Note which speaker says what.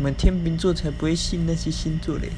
Speaker 1: 我们天秤座才不会信那些星座嘞